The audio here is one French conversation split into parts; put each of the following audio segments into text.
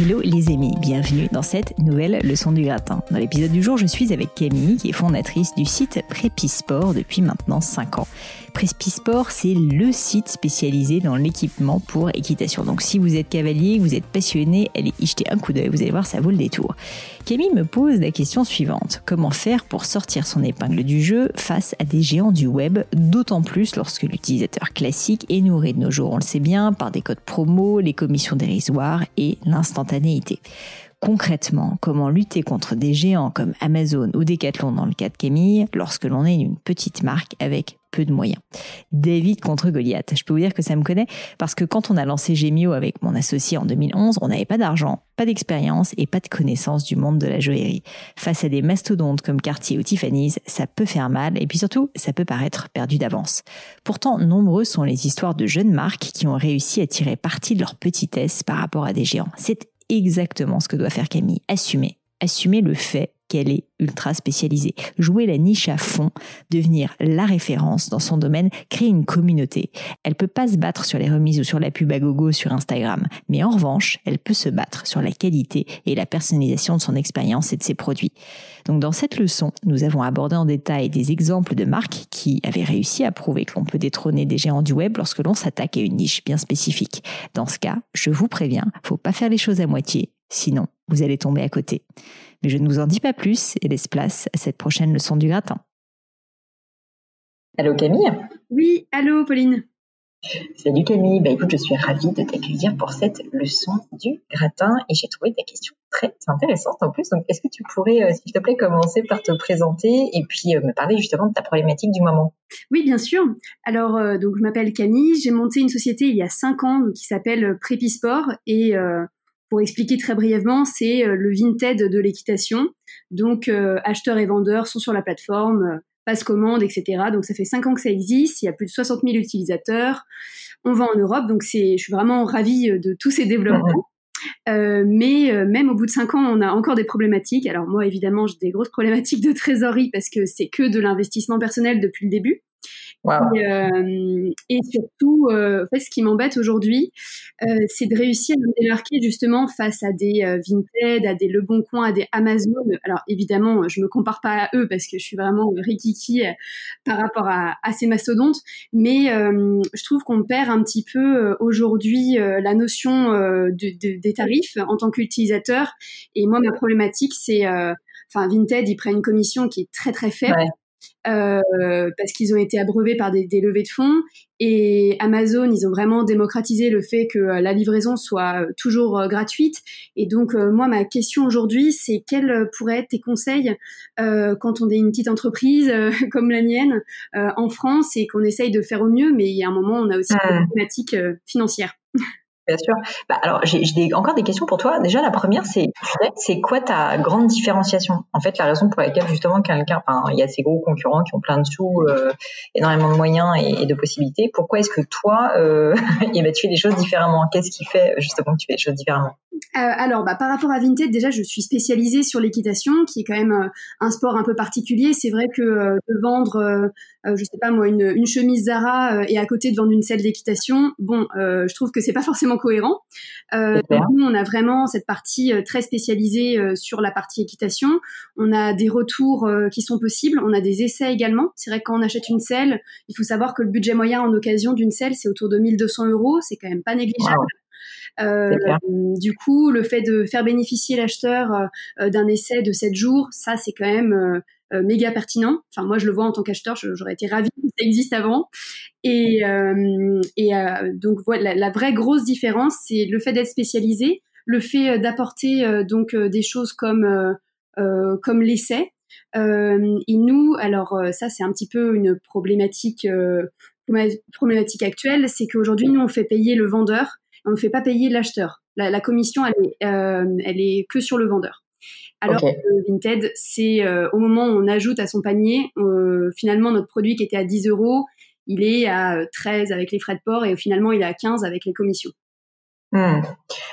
Hello les amis, bienvenue dans cette nouvelle leçon du gratin. Dans l'épisode du jour, je suis avec Camille qui est fondatrice du site Prépisport depuis maintenant 5 ans. Prespisport, c'est le site spécialisé dans l'équipement pour équitation. Donc si vous êtes cavalier, vous êtes passionné, allez y jeter un coup d'œil, vous allez voir, ça vaut le détour. Camille me pose la question suivante. Comment faire pour sortir son épingle du jeu face à des géants du web, d'autant plus lorsque l'utilisateur classique est nourri de nos jours, on le sait bien, par des codes promo, les commissions dérisoires et l'instantanéité concrètement comment lutter contre des géants comme Amazon ou Decathlon dans le cas de Camille lorsque l'on est une petite marque avec peu de moyens. David contre Goliath. Je peux vous dire que ça me connaît parce que quand on a lancé Gemio avec mon associé en 2011, on n'avait pas d'argent, pas d'expérience et pas de connaissance du monde de la joaillerie. Face à des mastodontes comme Cartier ou Tiffany's, ça peut faire mal et puis surtout, ça peut paraître perdu d'avance. Pourtant, nombreuses sont les histoires de jeunes marques qui ont réussi à tirer parti de leur petitesse par rapport à des géants. C'est exactement ce que doit faire Camille. Assumer. Assumer le fait qu'elle est ultra spécialisée. Jouer la niche à fond, devenir la référence dans son domaine, créer une communauté. Elle peut pas se battre sur les remises ou sur la pub à gogo sur Instagram, mais en revanche, elle peut se battre sur la qualité et la personnalisation de son expérience et de ses produits. Donc dans cette leçon, nous avons abordé en détail des exemples de marques qui avaient réussi à prouver que l'on peut détrôner des géants du web lorsque l'on s'attaque à une niche bien spécifique. Dans ce cas, je vous préviens, faut pas faire les choses à moitié, sinon vous allez tomber à côté. Mais je ne vous en dis pas plus et laisse place à cette prochaine leçon du gratin. Allô Camille? Oui, allô Pauline. Salut Camille, bah écoute, je suis ravie de t'accueillir pour cette leçon du gratin et j'ai trouvé ta question très intéressante en plus. Donc est-ce que tu pourrais, euh, s'il te plaît, commencer par te présenter et puis euh, me parler justement de ta problématique du moment? Oui, bien sûr. Alors euh, donc je m'appelle Camille, j'ai monté une société il y a cinq ans qui s'appelle Prépisport et pour expliquer très brièvement, c'est euh, le Vinted de l'équitation. Donc, euh, acheteurs et vendeurs sont sur la plateforme, euh, passe commande, etc. Donc, ça fait cinq ans que ça existe. Il y a plus de 60 000 utilisateurs. On vend en Europe. Donc, c'est, je suis vraiment ravie de tous ces développements. Euh, mais même au bout de cinq ans, on a encore des problématiques. Alors moi, évidemment, j'ai des grosses problématiques de trésorerie parce que c'est que de l'investissement personnel depuis le début. Et, euh, et, surtout, euh, en fait, ce qui m'embête aujourd'hui, euh, c'est de réussir à me démarquer justement face à des euh, Vinted, à des Le Bon Coin, à des Amazon. Alors évidemment, je me compare pas à eux parce que je suis vraiment rikiki euh, par rapport à, à, ces mastodontes, mais je trouve qu'on perd un petit peu aujourd'hui la notion de, de, des tarifs en tant qu'utilisateur. Et moi, ma problématique, c'est, enfin, Vinted, ils prennent une commission qui est très très faible. Euh, parce qu'ils ont été abreuvés par des, des, levées de fonds. Et Amazon, ils ont vraiment démocratisé le fait que euh, la livraison soit euh, toujours gratuite. Et donc, moi, ma question aujourd'hui, c'est quels pourraient être tes conseils quand on est une petite entreprise comme la mienne en France et qu'on essaye de faire au mieux, mais il y a un moment, on a aussi une problématique financière. Bien sûr. Bah, alors, j'ai encore des questions pour toi. Déjà, la première, c'est c'est quoi ta grande différenciation? En fait, la raison pour laquelle justement quelqu'un, enfin, il y a ces gros concurrents qui ont plein de sous, euh, énormément de moyens et, de possibilités. Pourquoi est-ce que toi, euh, eh ben, tu fais les choses différemment? Qu'est-ce qui fait justement que tu fais les choses différemment? Alors, bah, par rapport à Vinted, déjà, je suis spécialisée sur l'équitation, qui est quand même un sport un peu particulier. C'est vrai que de vendre, je sais pas moi, une, une chemise Zara et à côté de vendre une selle d'équitation, bon, je trouve que c'est pas forcément cohérent. nous, on a vraiment cette partie très spécialisée sur la partie équitation. On a des retours qui sont possibles. On a des essais également. C'est vrai que quand on achète une selle, il faut savoir que le budget moyen en occasion d'une selle, c'est autour de 1200 euros. C'est quand même pas négligeable. Euh, du coup, le fait de faire bénéficier l'acheteur euh, d'un essai de 7 jours, ça c'est quand même euh, méga pertinent. Enfin, moi je le vois en tant qu'acheteur, j'aurais été ravie que ça existe avant. Et, et donc voilà, la, vraie grosse différence, c'est le fait d'être spécialisé, le fait d'apporter donc des choses comme comme l'essai. et nous, alors ça c'est un petit peu une problématique problématique actuelle, c'est qu'aujourd'hui nous on fait payer le vendeur on ne fait pas payer l'acheteur. La, commission, elle est, euh, elle est que sur le vendeur. Alors que Vinted, c'est euh, au moment où on ajoute à son panier, euh, finalement notre produit qui était à 10 euros, il est à 13 avec les frais de port et finalement il est à 15 avec les commissions. Hmm.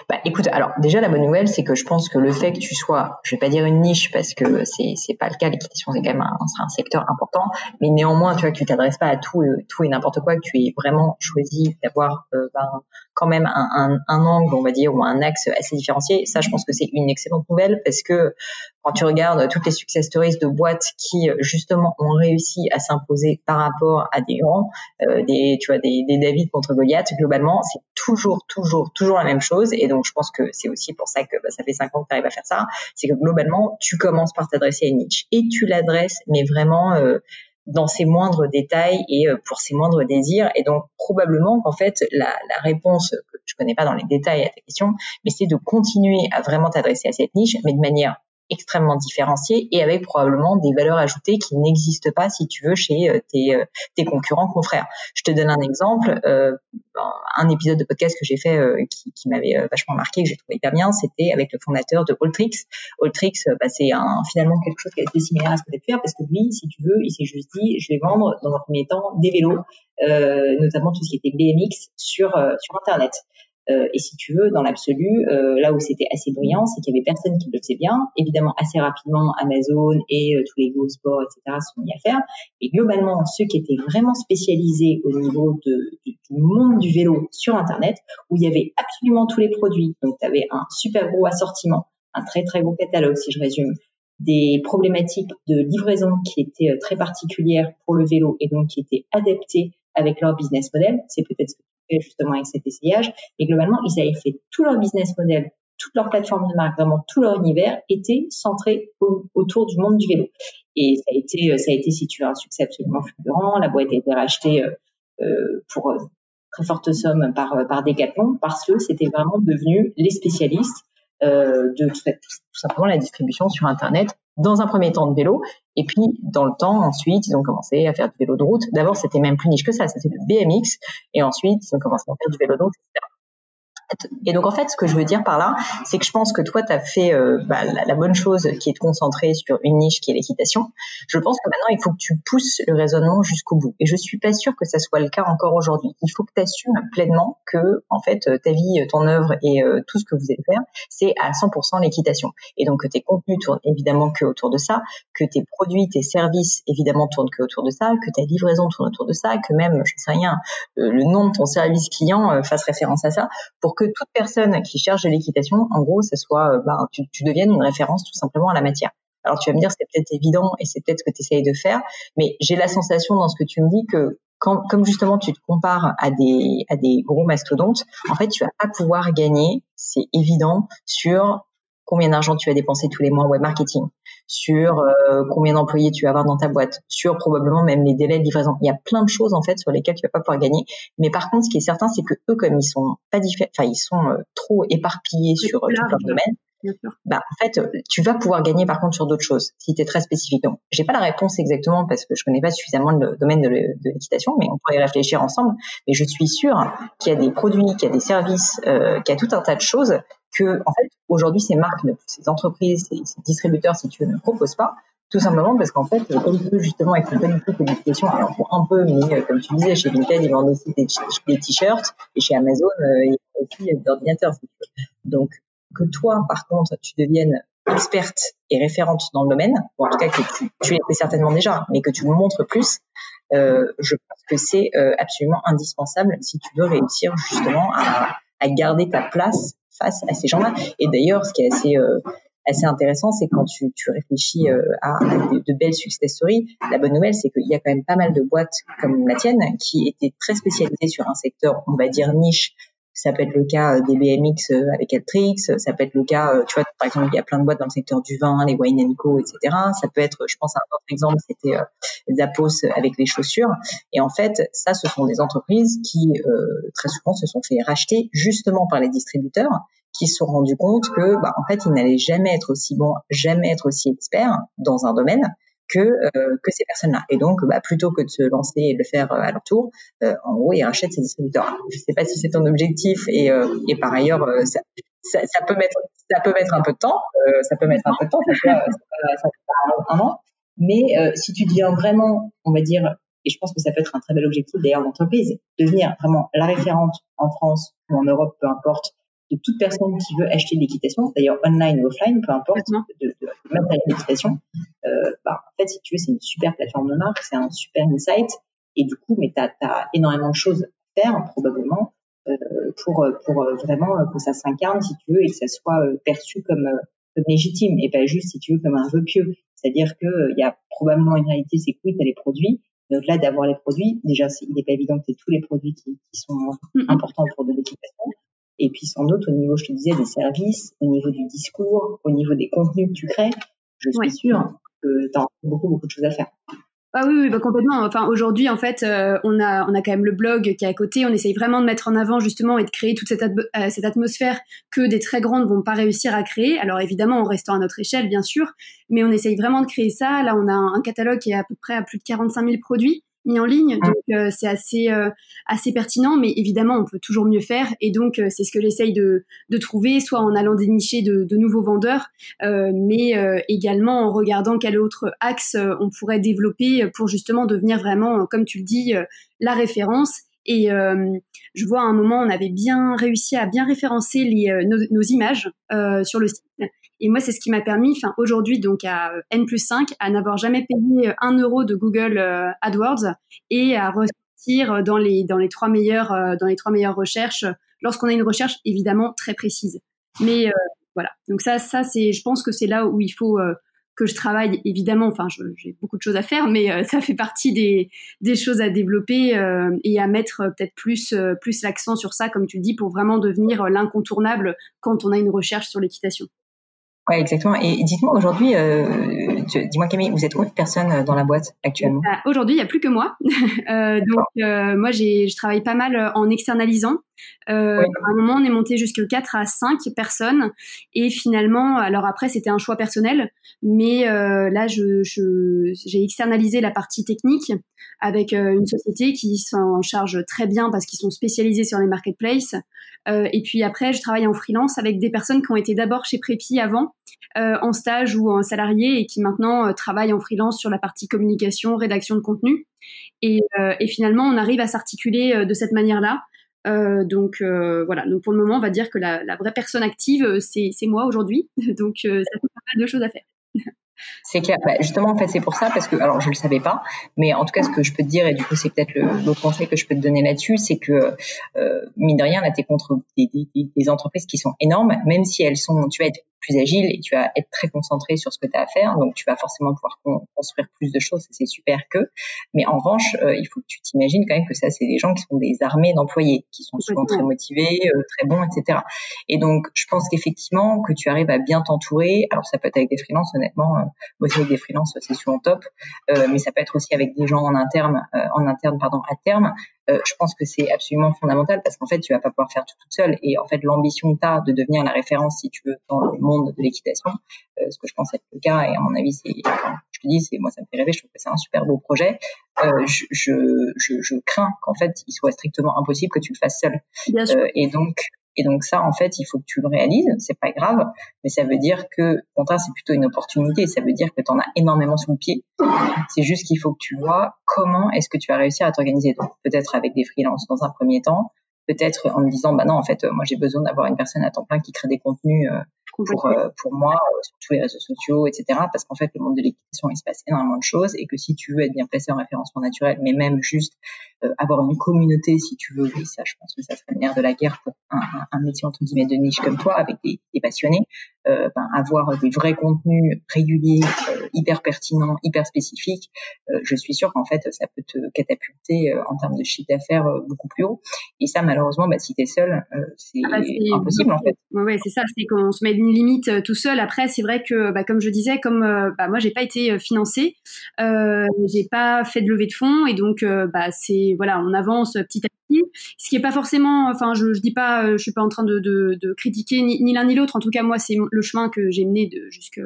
Bah, écoute, alors déjà la bonne nouvelle, c'est que je pense que le fait que tu sois, je vais pas dire une niche parce que c'est c'est pas le cas, l'équitation c'est quand même un, un, secteur important, mais néanmoins tu vois que tu t'adresses pas à tout tout et n'importe quoi, que tu es vraiment choisi d'avoir ben, quand même un, un, angle, on va dire, ou un axe assez différencié. Ça, je pense que c'est une excellente nouvelle parce que quand tu regardes toutes les success stories de boîtes qui justement ont réussi à s'imposer par rapport à des grands, euh, des, tu vois, des, David contre Goliath, globalement, c'est toujours, toujours, toujours la même chose. Et donc, je pense que c'est aussi pour ça que bah, ça fait cinq ans que tu arrives à faire ça. C'est que globalement, tu commences par t'adresser à une niche et tu l'adresses, mais vraiment euh, dans ses moindres détails et euh, pour ses moindres désirs. Et donc probablement qu'en fait la, la, réponse que je connais pas dans les détails à ta question, mais c'est de continuer à vraiment t'adresser à cette niche, mais de manière extrêmement différencié et avec probablement des valeurs ajoutées qui n'existent pas, si tu veux, chez euh, tes, euh, tes concurrents confrères. Je te donne un exemple. Euh, un épisode de podcast que j'ai fait qui, qui m'avait vachement marqué, que j'ai trouvé hyper bien, c'était avec le fondateur de Alltrix. Alltrix, bah, c'est finalement quelque chose qui a été similaire à ce que tu as faire parce que lui, si tu veux, il s'est juste dit, je vais vendre dans un premier temps des vélos, notamment tout ce qui était BMX sur, sur Internet. Euh, et si tu veux, dans l'absolu, euh, là où c'était assez brillant, c'est qu'il y avait personne qui le faisait bien. Évidemment, assez rapidement, Amazon et euh, tous les Go Sports, etc., sont mis à faire. Et globalement, ceux qui étaient vraiment spécialisés au niveau de, du, monde du vélo sur Internet, où il y avait absolument tous les produits, donc tu avais un super gros assortiment, un très très gros catalogue, si je résume, des problématiques de livraison qui étaient très particulières pour le vélo et donc qui étaient adaptées avec leur business model. C'est peut-être ce que justement avec cet essayage. Et globalement, ils avaient fait tout leur business model, toute leur plateforme de marque, vraiment tout leur univers était centré autour du monde du vélo. Et ça a été, ça a été, si un succès absolument fulgurant. La boîte a été rachetée euh, euh pour euh, très forte somme par, par Decathlon parce que c'était vraiment devenu les spécialistes de tout, tout, simplement la distribution sur Internet dans un premier temps de vélo, et puis dans le temps, ensuite, ils ont commencé à faire du vélo de route. D'abord, c'était même plus niche que ça, c'était le BMX, et ensuite, ils ont commencé à faire du vélo de route, etc. Et donc en fait, ce que je veux dire par là, c'est que je pense que toi, tu as fait euh, bah, la, bonne chose qui est de concentrer sur une niche qui est l'équitation. Je pense que maintenant, il faut que tu pousses le raisonnement jusqu'au bout. Et je suis pas sûre que ça soit le cas encore aujourd'hui. Il faut que tu assumes pleinement que en fait, ta vie, ton œuvre et euh, tout ce que vous allez faire, c'est à 100% l'équitation. Et donc que tes contenus tournent évidemment que autour de ça, que tes produits, tes services évidemment tournent que autour de ça, que ta livraison tourne autour de ça, que même, je sais rien, euh, le nom de ton service client fasse référence à ça, pour que toute personne qui cherche de l'équitation, en gros, ce soit, euh, ben, tu, tu deviennes une référence tout simplement à la matière. Alors tu vas me dire, c'est peut-être évident et c'est peut-être ce que tu essayes de faire, mais j'ai la sensation dans ce que tu me dis que quand, comme justement tu te compares à des, à des gros mastodontes, en fait, tu vas pas pouvoir gagner, c'est évident, sur combien d'argent tu vas dépenser tous les mois en web marketing, sur euh, combien d'employés tu vas avoir dans ta boîte, sur probablement même les délais de livraison. Il y a plein de choses en fait sur lesquelles tu vas pas pouvoir gagner. Mais par contre, ce qui est certain, c'est que eux, comme ils sont pas enfin ils sont euh, trop éparpillés sur euh, tout plein de domaines. Bah, en fait, tu vas pouvoir gagner par contre sur d'autres choses si tu es très spécifique. Donc, j'ai pas la réponse exactement parce que je connais pas suffisamment le domaine de l'équitation, mais on pourrait y réfléchir ensemble. Mais je suis sûre qu'il y a des produits, qu'il y a des services, euh, qu'il y a tout un tas de choses que, en fait, aujourd'hui, ces marques, ces entreprises, ces, distributeurs, si tu veux, ne proposent pas, tout simplement parce qu'en fait, comme eux, justement, du tout que l'éducation, alors pour un peu, mais euh, comme tu disais, chez Vinted, ils vendent aussi des, t-shirts, et chez Amazon, euh, ils vendent aussi des ordinateurs. Donc, que toi, par contre, tu deviennes experte et référente dans le domaine, ou en tout cas que tu, tu certainement déjà, mais que tu montres plus, euh, je pense que c'est euh, absolument indispensable si tu veux réussir justement à, à garder ta place face à ces gens-là. Et d'ailleurs, ce qui est assez euh, assez intéressant, c'est quand tu, tu réfléchis euh, à, de, de, belles success stories. La bonne nouvelle, c'est qu'il y a quand même pas mal de boîtes comme la tienne qui étaient très spécialisées sur un secteur, on va dire niche, ça peut être le cas euh, des BMX euh, avec Altrix, ça peut être le cas, euh, tu vois, par exemple, il y a plein de boîtes dans le secteur du vin, les Wine Co, etc. Ça peut être, je pense, un autre exemple, c'était Zappos avec les chaussures. Et en fait, ça, ce sont des entreprises qui, très souvent, se sont fait racheter justement par les distributeurs qui se sont rendus compte que, bah, en fait, ils n'allaient jamais être aussi bons, jamais être aussi experts dans un domaine que euh, que ces personnes-là. Et donc, bah, plutôt que de se lancer et de le faire euh, à leur tour, euh, en gros, ils rachètent ces distributeurs. Je ne sais pas si c'est ton objectif et, et par ailleurs, ça, ça, ça, peut mettre ça peut mettre un peu de temps, ça peut mettre un peu de temps, ça peut, ça peut, un, an. Mais si tu deviens vraiment, on va dire, et je pense que ça peut être un très bel objectif d'ailleurs d'entreprise, devenir vraiment la référente en France ou en Europe, peu importe, de toute personne qui veut acheter de l'équitation, d'ailleurs online ou offline, peu importe, de, de, matériel d'équitation, euh, bah, en fait, si tu veux, c'est une super plateforme de marque, c'est un super insight, et du coup, mais tu as, énormément de choses à faire, probablement, euh, pour, pour vraiment que ça s'incarne, si tu veux, et que ça soit euh, perçu comme, euh, comme légitime, et pas juste, si tu veux, comme un vœu pieux. C'est-à-dire qu'il il y a probablement une réalité, c'est que oui, tu as les produits, mais au-delà d'avoir les produits, déjà, il n'est pas évident que tu tous les produits qui, qui sont importants pour de l'équitation. Et puis sans doute au niveau, je te disais, des services, au niveau du discours, au niveau des contenus que tu crées, je suis sûre que tu as beaucoup, beaucoup de choses à faire. Ah oui, oui bah complètement. Enfin, aujourd'hui, en fait, euh, on, a, on a quand même le blog qui est à côté. On essaye vraiment de mettre en avant justement et de créer toute cette, euh, cette atmosphère que des très grandes vont pas réussir à créer. Alors évidemment, en restant à notre échelle, bien sûr, mais on essaye vraiment de créer ça. Là, on a un, un catalogue qui est à peu près à plus de 45 000 produits mis en ligne. Donc euh, c'est assez euh, assez pertinent, mais évidemment on peut toujours mieux faire. Et donc euh, c'est ce que j'essaye de, de trouver, soit en allant dénicher de, de nouveaux vendeurs, mais également en regardant quel autre axe on pourrait développer pour justement devenir vraiment, comme tu le dis, la référence. Et je vois à un moment, on avait bien réussi à bien référencer les, nos, nos, images sur le site. Et moi, c'est ce qui m'a permis, enfin aujourd'hui, donc à euh, N plus 5, à n'avoir jamais payé euh, un euro de Google euh, AdWords et à ressortir dans les, dans les trois meilleures, dans les trois meilleures recherches lorsqu'on a une recherche évidemment très précise. Mais voilà. Donc ça, ça c'est, je pense que c'est là où il faut que je travaille évidemment. Enfin, j'ai beaucoup de choses à faire, mais ça fait partie des, choses à développer et à mettre peut-être plus plus l'accent sur ça, comme tu le dis, pour vraiment devenir l'incontournable quand on a une recherche sur l'équitation. Ouais, exactement. Et dites-moi aujourd'hui, euh, dis-moi Camille, vous êtes combien de personnes euh, dans la boîte actuellement? Bah, Aujourd'hui, il n'y a plus que moi. euh, donc euh, moi, j'ai, je travaille pas mal en externalisant. Euh, À un moment, on est monté jusqu'à 4 à 5 personnes. Et finalement, alors après, c'était un choix personnel. Mais euh, là, je, je, j'ai externalisé la partie technique avec une société qui s'en charge très bien parce qu'ils sont spécialisés sur les marketplaces. Euh, et puis après, je travaille en freelance avec des personnes qui ont été d'abord chez Prépi avant, euh, en stage ou en salarié, et qui maintenant euh, travaillent en freelance sur la partie communication, rédaction de contenu. Et, et finalement, on arrive à s'articuler de cette manière-là. donc voilà. Donc pour le moment, on va dire que la, la vraie personne active, c'est moi aujourd'hui. donc ça fait pas mal de choses à faire. C'est clair. Bah, justement, en fait, c'est pour ça, parce que, alors, je le savais pas, mais en tout cas, ce que je peux te dire, et du coup, c'est peut-être l'autre conseil que je peux te donner là-dessus, c'est que, euh, mine de rien, là, t'es contre des, des, des, entreprises qui sont énormes, même si elles sont, tu vas être plus agile et tu vas être très concentré sur ce que tu as à faire. Donc, tu vas forcément pouvoir construire plus de choses. C'est super que. Mais en revanche, euh, il faut que tu t'imagines quand même que ça, c'est des gens qui sont des armées d'employés, qui sont souvent très motivés, euh, très bons, etc. Et donc, je pense qu'effectivement, que tu arrives à bien t'entourer. Alors, ça peut être avec des freelances, honnêtement. Euh, bosser avec des freelances, c'est souvent top. mais ça peut être aussi avec des gens en interne, en interne, pardon, à terme. Euh, je pense que c'est absolument fondamental parce qu'en fait, tu vas pas pouvoir faire tout toute seule. Et en fait, l'ambition que tu as de devenir la référence, si tu veux, dans le monde de l'équitation, euh, ce que je pense être le cas, et à mon avis, c'est, enfin, je te dis, c'est moi, ça me fait rêver. Je trouve que c'est un super beau projet. Euh, je, je, je, je, crains qu'en fait, il soit strictement impossible que tu le fasses seul. Bien sûr. et donc, et donc ça, en fait, il faut que tu le réalises. C'est pas grave, mais ça veut dire que, au c'est plutôt une opportunité. Ça veut dire que tu en as énormément sous le pied. C'est juste qu'il faut que tu vois comment est-ce que tu vas réussir à t'organiser. Donc peut-être avec des freelances dans un premier temps, peut-être en me disant bah non en fait moi j'ai besoin d'avoir une personne à temps plein qui crée des contenus pour, euh, pour moi euh, sur tous les réseaux sociaux, etc. Parce qu'en fait, le monde de l'équitation, il se passe énormément de choses et que si tu veux être bien placé en référencement naturel, mais même juste euh, avoir une communauté, si tu veux, oui, ça, je pense que ça serait le nerf de la guerre pour un, un, métier entre guillemets de niche comme toi, avec des, des passionnés, euh, ben, avoir des vrais contenus réguliers, hyper pertinents, hyper spécifiques. je suis sûre qu'en fait, ça peut te catapulter en termes de chiffre d'affaires beaucoup plus haut. Et ça, malheureusement, bah, si tu es seul, c'est ah bah, impossible en fait. Ouais, c'est ça, c'est qu'on se met une limite euh, tout seul. Après, c'est vrai que, bah, comme je disais, comme euh, bah, moi, j'ai pas été euh, financée, euh, j'ai pas fait de levée de fonds, et donc, bah, c'est voilà, on avance petit à petit. Ce qui est pas forcément, enfin, je, je dis pas, je suis pas en train de, de, de critiquer ni, l'un ni l'autre. En tout cas, moi, c'est le chemin que j'ai mené jusque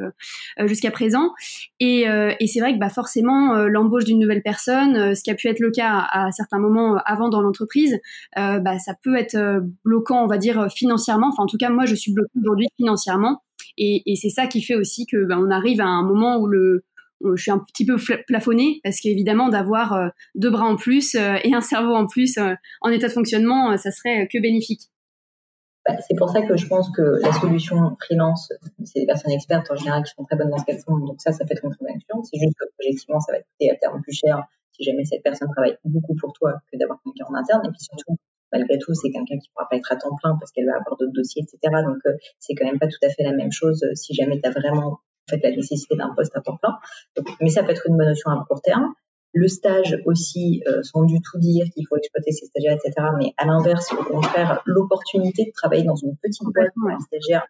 jusqu'à présent. Et, et c'est vrai que, bah, forcément, l'embauche d'une nouvelle personne, ce qui a pu être le cas à, certains moments avant dans l'entreprise, bah, ça peut être bloquant, on va dire financièrement. Enfin, en tout cas, moi, je suis bloquée aujourd'hui financièrement et, c'est ça qui fait aussi que ben, on arrive à un moment où le, je suis un petit peu plafonnée parce qu'évidemment d'avoir euh, deux bras en plus euh, et un cerveau en plus euh, en état de fonctionnement, ça serait que bénéfique. C'est pour ça que je pense que la solution freelance, c'est des personnes expertes en général qui sont très bonnes dans ce qu'elles font, donc ça, ça très bonne option. C'est juste que objectivement, ça va coûter à terme plus cher si jamais cette personne travaille beaucoup pour toi que d'avoir quelqu'un en interne. Et puis surtout, malgré tout, c'est quelqu'un qui pourra pas être à temps plein parce qu'elle va avoir d'autres dossiers, etc. Donc, euh, c'est quand même pas tout à fait la même chose euh, si jamais tu as vraiment en fait, la nécessité d'un poste à temps plein. mais ça peut être une bonne notion à court terme. Le stage aussi, euh, sans du tout dire qu'il faut exploiter ses stagiaires, etc. Mais à l'inverse, au contraire, l'opportunité de travailler dans une petite boîte pour un stagiaire,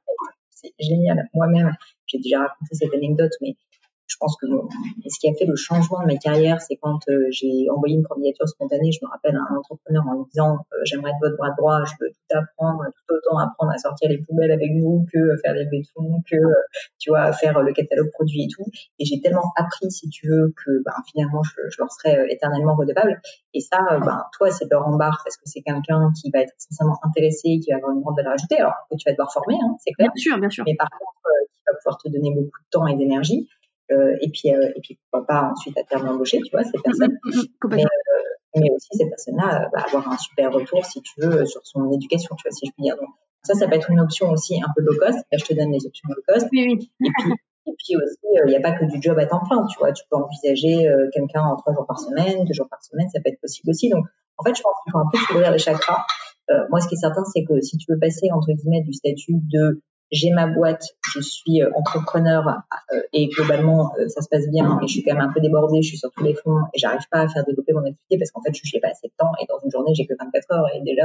c'est génial. Moi-même, j'ai déjà raconté cette anecdote, mais je pense que ce qui a fait le changement de ma carrière, c'est quand euh, j'ai envoyé une candidature spontanée, je me rappelle un entrepreneur en me disant euh, j'aimerais être votre bras droit, je veux tout apprendre, tout autant apprendre à sortir les poubelles avec vous que faire des levées que tu vois faire le catalogue produit et tout. Et j'ai tellement appris, si tu veux, que ben, finalement je, leur serais euh, éternellement redevable. Et ça, ben, toi, c'est de leur embarque parce que c'est quelqu'un qui va être sincèrement intéressé, qui va avoir une grande valeur ajoutée. Alors que tu vas devoir former, hein, c'est clair. Bien sûr, bien sûr. Mais par contre, qui va pouvoir te donner beaucoup de temps et d'énergie. Euh, et puis euh, et puis pourquoi pas ensuite à terme embaucher, tu vois, cette personne. Mm, mm, mm, mais, euh, mais, aussi cette personne-là va avoir un super retour, si tu veux, sur son éducation, tu vois, si je puis dire. Donc ça, ça peut être une option aussi un peu low cost. Là, je te donne les options low cost. Oui, oui. Et puis et puis aussi, il n'y a pas que du job à temps plein, tu vois. Tu peux envisager quelqu'un en trois jours par semaine, deux jours par semaine, ça peut être possible aussi. Donc, en fait, je pense qu'il faut un peu s'ouvrir les chakras. Euh, moi, ce qui est certain, c'est que si tu veux passer, entre guillemets, du statut de j'ai ma boîte, je suis euh, entrepreneur euh, et globalement euh, ça se passe bien, mais je suis quand même un peu débordée, je suis sur tous les fonds et j'arrive pas à faire développer mon activité parce qu'en fait je n'ai pas assez de temps et dans une journée j'ai que 24 heures et déjà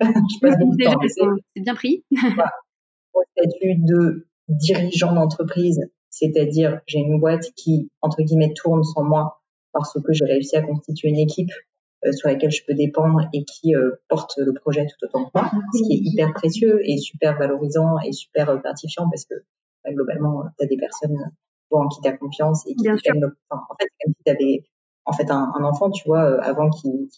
je passe beaucoup de temps. C'est bien pris. Au statut de dirigeant d'entreprise, c'est-à-dire j'ai une boîte qui entre guillemets tourne sans moi parce que j'ai réussi à constituer une équipe sur laquelle je peux dépendre et qui euh, porte le projet tout autant que moi, ce qui est hyper précieux et super valorisant et super euh, gratifiant parce que bah, globalement, tu as des personnes en qui tu as confiance et qui t'aiment. Enfin, en fait, comme si tu avais en fait un, un, enfant, tu vois, avant qu'il,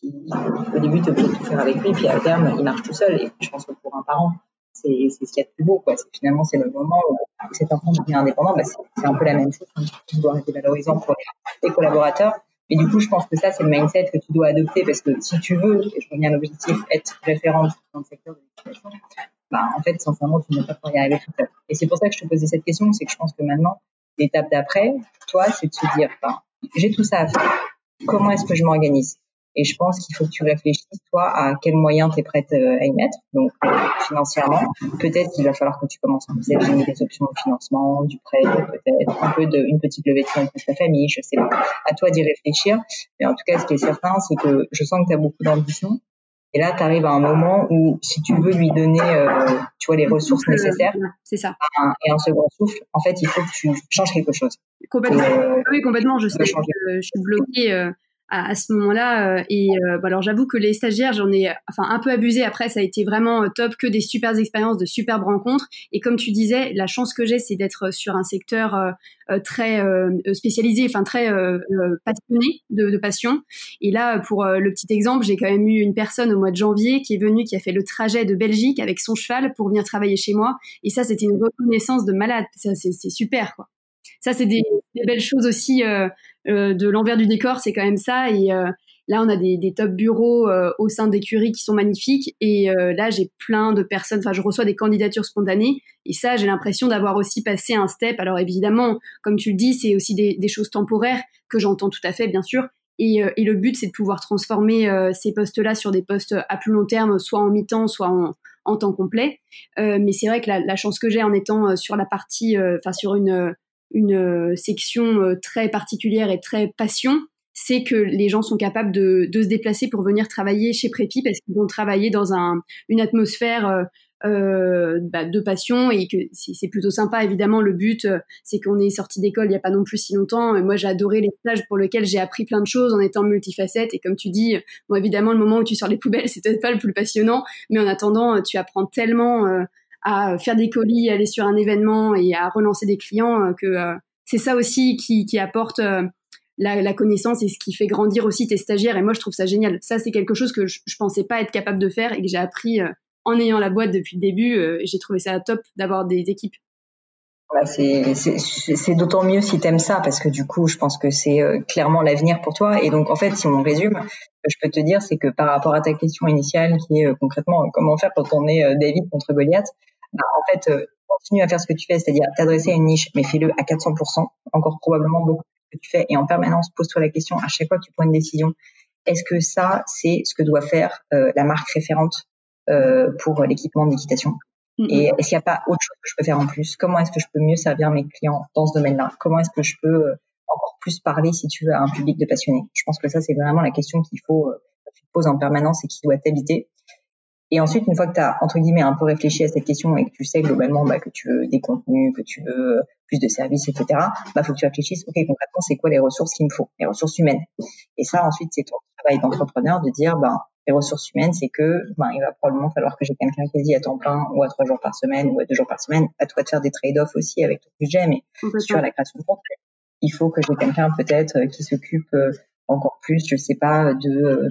au début, tu obligé de tout faire avec lui, puis à terme, il marche tout seul. Et je pense que pour un parent, c'est, c'est ce qu'il y a de plus beau, quoi. Finalement, c'est le moment où, cet enfant devient indépendant. Bah, c'est, un peu la même chose. Tu dois être valorisant pour les collaborateurs. Et du coup, je pense que ça, c'est le mindset que tu dois adopter parce que si tu veux, et je reviens à l'objectif, être référente dans le secteur de l'éducation, bah, en fait, sincèrement, tu ne peux pas y arriver tout seul. Et c'est pour ça que je te posais cette question, c'est que je pense que maintenant, l'étape d'après, toi, c'est de se dire, bah, j'ai tout ça à faire. Comment est-ce que je m'organise? Et je pense qu'il faut que tu réfléchisses, toi, à quels moyens tu es prête euh, à y mettre. Donc, euh, financièrement, peut-être qu'il va falloir que tu commences à envisager des options de financement, du prêt, peut-être un peu de, une petite levée de fonds avec ta famille, je sais pas. À toi d'y réfléchir. Mais en tout cas, ce qui est certain, c'est que je sens que tu as beaucoup d'ambition. Et là, tu arrives à un moment où, si tu veux lui donner, euh, tu vois, les ressources nécessaires, c'est ça. et un second souffle, en fait, il faut que tu changes quelque chose. Complètement. oui, complètement. Je sais que je suis bloquée à, ce moment-là. Euh, et euh, alors j'avoue que les stagiaires, j'en ai enfin un peu abusé. Après, ça a été vraiment euh, top, que des super expériences, de superbes rencontres. Et comme tu disais, la chance que j'ai, c'est d'être sur un secteur très spécialisé, enfin très passionné de, de, passion. Et là, pour le petit exemple, j'ai quand même eu une personne au mois de janvier qui est venue, qui a fait le trajet de Belgique avec son cheval pour venir travailler chez moi. Et ça, c'était une reconnaissance de malade. C'est super, quoi. Ça, c'est des, des, belles choses aussi euh, de l'envers du décor, c'est quand même ça. Et, euh, Là, on a des, top bureaux euh, au sein d'écuries qui sont magnifiques. Et euh, là, j'ai plein de personnes. Enfin, je reçois des candidatures spontanées. Et ça, j'ai l'impression d'avoir aussi passé un step. Alors évidemment, comme tu le dis, c'est aussi des, choses temporaires que j'entends tout à fait, bien sûr. Et, le but, c'est de pouvoir transformer ces postes-là sur des postes à plus long terme, soit en mi-temps, soit en, temps complet. mais c'est vrai que la chance que j'ai en étant sur la partie, enfin sur une une section très particulière et très passion, c'est que les gens sont capables de, se déplacer pour venir travailler chez Prépi parce qu'ils vont travailler dans un, une atmosphère euh, euh, bah, de passion et que c'est plutôt sympa. Évidemment, le but, euh, c'est qu'on est sorti d'école il n'y a pas non plus si longtemps. moi, j'ai adoré les stages pour lesquels j'ai appris plein de choses en étant multifacette. Et comme tu dis, évidemment, le moment où tu sors les poubelles, c'est peut-être pas le plus passionnant, mais en attendant, tu apprends tellement à faire des colis, aller sur un événement et à relancer des clients que c'est ça aussi qui, qui apporte la, connaissance et ce qui fait grandir aussi tes stagiaires. Et moi, je trouve ça génial. Ça, c'est quelque chose que je, je pensais pas être capable de faire et que j'ai appris euh, en ayant la boîte depuis le début. Euh, j'ai trouvé ça top d'avoir des équipes. c'est d'autant mieux si tu aimes ça parce que du coup, je pense que c'est euh, clairement l'avenir pour toi. Et donc, en fait, si on résume, je peux te dire, c'est que par rapport à ta question initiale, qui est concrètement comment faire quand on est David contre Goliath, bah, en fait, continue à faire ce que tu fais, c'est-à-dire t'adresser à une niche, mais fais-le à 400%, encore probablement beaucoup que tu fais et en permanence pose-toi la question à chaque fois que tu prends une décision est-ce que ça c'est ce que doit faire euh, la marque référente euh, pour l'équipement d'équitation et est-ce qu'il n'y a pas autre chose que je peux faire en plus? Comment est-ce que je peux mieux servir mes clients dans ce domaine-là? Comment est-ce que je peux euh, encore plus parler si tu veux à un public de passionnés? Je pense que ça c'est vraiment la question qu'il faut que tu te poses en permanence et qui doit t'habiter et ensuite, une fois que tu as, entre guillemets, un peu réfléchi à cette question et que tu sais globalement bah, que tu veux des contenus, que tu veux plus de services, etc., bah, faut que tu réfléchisses, OK, concrètement, c'est quoi les ressources qu'il me faut, les ressources humaines? Et ça, ensuite, c'est ton travail d'entrepreneur de dire, ben, les ressources humaines, c'est que ben, il va probablement falloir que j'ai quelqu'un qui dit à temps plein ou à trois jours par semaine ou à deux jours par semaine. À toi de faire des trade-offs aussi avec ton budget, mais sur la création de contenu. Il faut que j'ai quelqu'un peut-être qui s'occupe euh, encore plus, je sais pas, de euh,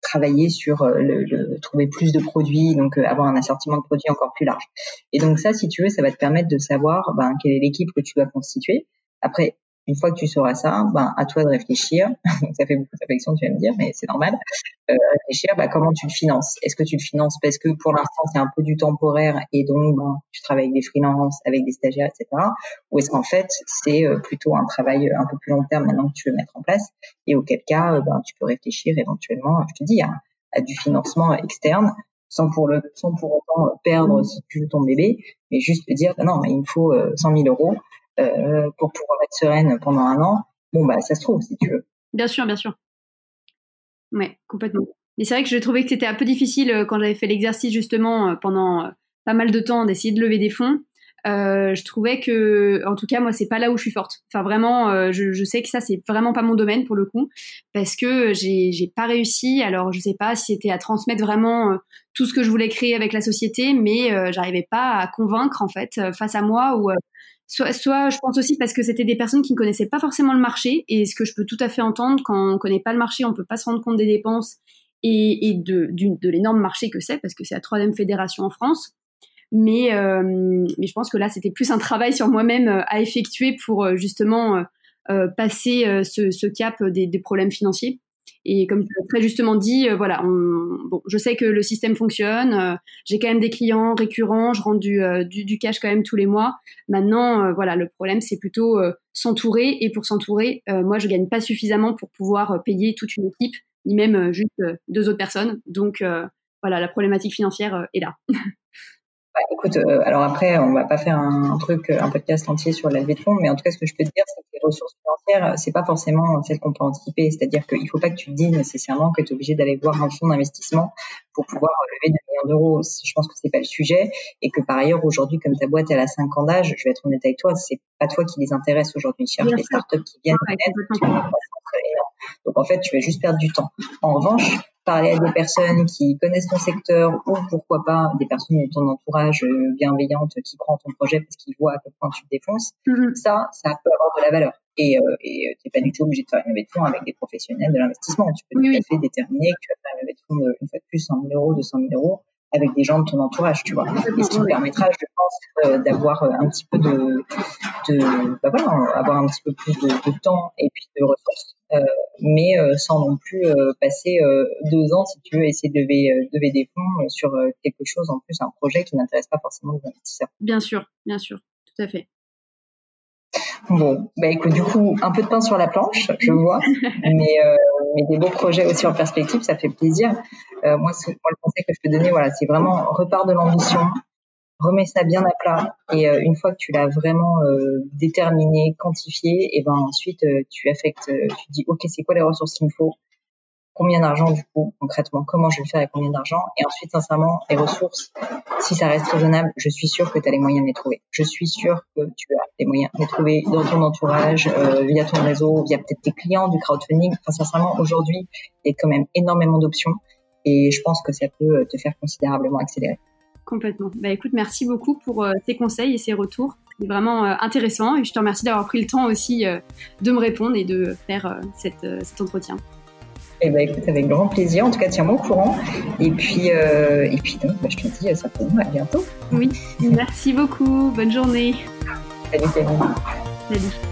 travailler sur euh, le, trouver plus de produits, donc euh, avoir un assortiment de produits encore plus large. Et donc ça, si tu veux, ça va te permettre de savoir ben, quelle est l'équipe que tu dois constituer. Après, une fois que tu sauras ça, ben, à toi de réfléchir. ça fait beaucoup de réflexion, tu vas me dire, mais c'est normal. Euh, réfléchir, ben, comment tu le finances? Est-ce que tu le finances parce que pour l'instant c'est un peu du temporaire et donc ben, tu travailles avec des freelances, avec des stagiaires, etc. Ou est-ce qu'en fait c'est euh, plutôt un travail un peu plus long terme maintenant que tu veux mettre en place? Et auquel cas, euh, ben, tu peux réfléchir éventuellement, je te dis, à, à du financement externe sans pour le sans pour autant perdre si tu veux ton bébé, mais juste te dire non, il me faut 100 000 euros euh, pour pouvoir être sereine pendant un an, bon bah ça se trouve si tu veux. Bien sûr, bien sûr. Ouais, complètement. Mais c'est vrai que je trouvais que c'était un peu difficile euh, quand j'avais fait l'exercice justement euh, pendant pas mal de temps d'essayer de lever des fonds. Je trouvais que, en tout cas, moi, c'est pas là où je suis forte. Enfin, vraiment, je, sais que ça, c'est vraiment pas mon domaine pour le coup, parce que j'ai pas réussi. Alors, je sais pas si c'était à transmettre vraiment tout ce que je voulais créer avec la société, mais j'arrivais pas à convaincre en fait face à moi ou Soit, soit, je pense aussi parce que c'était des personnes qui ne connaissaient pas forcément le marché, et ce que je peux tout à fait entendre, quand on ne connaît pas le marché, on ne peut pas se rendre compte des dépenses et, de, l'énorme marché que c'est, parce que c'est la troisième fédération en France. Mais, euh, je pense que là, c'était plus un travail sur moi-même euh, à effectuer pour euh, justement passer ce, cap des problèmes financiers. Et comme tu l'as très justement dit, euh, voilà, bon, je sais que le système fonctionne. Euh, j'ai quand même des clients récurrents, je rentre du, euh, du, du, cash quand même tous les mois. Maintenant, voilà, le problème c'est plutôt s'entourer. Et pour s'entourer, moi, je gagne pas suffisamment pour pouvoir payer toute une équipe, ni même juste deux autres personnes. Donc voilà, la problématique financière est là. Bah, écoute, euh, alors après, on va pas faire un, truc, un podcast entier sur la levée de fonds, mais en tout cas, ce que je peux te dire, c'est que les ressources financières, c'est pas forcément celles qu'on peut anticiper. C'est-à-dire qu'il faut pas que tu te dises nécessairement que tu es obligé d'aller voir un fonds d'investissement pour pouvoir lever des millions d'euros. Je pense que c'est pas le sujet et que par ailleurs, aujourd'hui, comme ta boîte elle a 5 ans d'âge, je vais être honnête avec toi, c'est pas toi qui les intéresse aujourd'hui. Ils cherchent des startups qui viennent connaître, donc en fait, tu vas juste perdre du temps. En revanche, parler à des personnes qui connaissent ton secteur ou pourquoi pas des personnes de ton entourage euh, bienveillante qui prend ton projet parce qu'ils voient à quel point tu te défonces, mm-hmm. ça, ça peut avoir de la valeur. Et euh, et euh, t'es pas du tout obligé de faire une levée de fonds avec des professionnels de l'investissement. Tu peux tout à fait déterminer que tu vas faire une levée de fonds de, une fois de plus 100 000 euros, 200 000 euros. Avec des gens de ton entourage, tu vois. Et ce qui te permettra, je pense, d'avoir un petit peu de, de bah voilà, avoir un petit peu plus de, de temps et puis de ressources, mais sans non plus passer deux ans, si tu veux, essayer de lever, lever des fonds sur quelque chose en plus, un projet qui n'intéresse pas forcément les investisseurs. Bien sûr, bien sûr, tout à fait. Bon, bah écoute, du coup, un peu de pain sur la planche, je vois, mais, euh, mais des beaux projets aussi en perspective, ça fait plaisir. Euh, moi, le conseil que je peux donner, voilà, c'est vraiment repart de l'ambition, remets ça bien à plat, et euh, une fois que tu l'as vraiment euh, déterminé, quantifié, et ben ensuite euh, tu affectes, tu dis, ok, c'est quoi les ressources qu'il me faut, combien d'argent du coup concrètement, comment je vais faire avec combien d'argent et ensuite sincèrement les ressources, si ça reste raisonnable, je suis sûre que tu as les moyens de les trouver. Je suis sûre que tu as les moyens de les trouver dans ton entourage, euh, via ton réseau, via peut-être tes clients du crowdfunding. Enfin sincèrement aujourd'hui, il y a quand même énormément d'options et je pense que ça peut te faire considérablement accélérer. Complètement. Bah écoute, merci beaucoup pour euh, tes conseils et ces retours. C'est vraiment euh, intéressant et je te remercie d'avoir pris le temps aussi de me répondre et de faire cet entretien. Eh ben, écoute, avec grand plaisir. En tout cas, tiens-moi au courant. Et puis, euh, et puis donc, bah, je te dis certainement à bientôt. Oui, merci beaucoup. Bonne journée. Salut, Camille. Salut.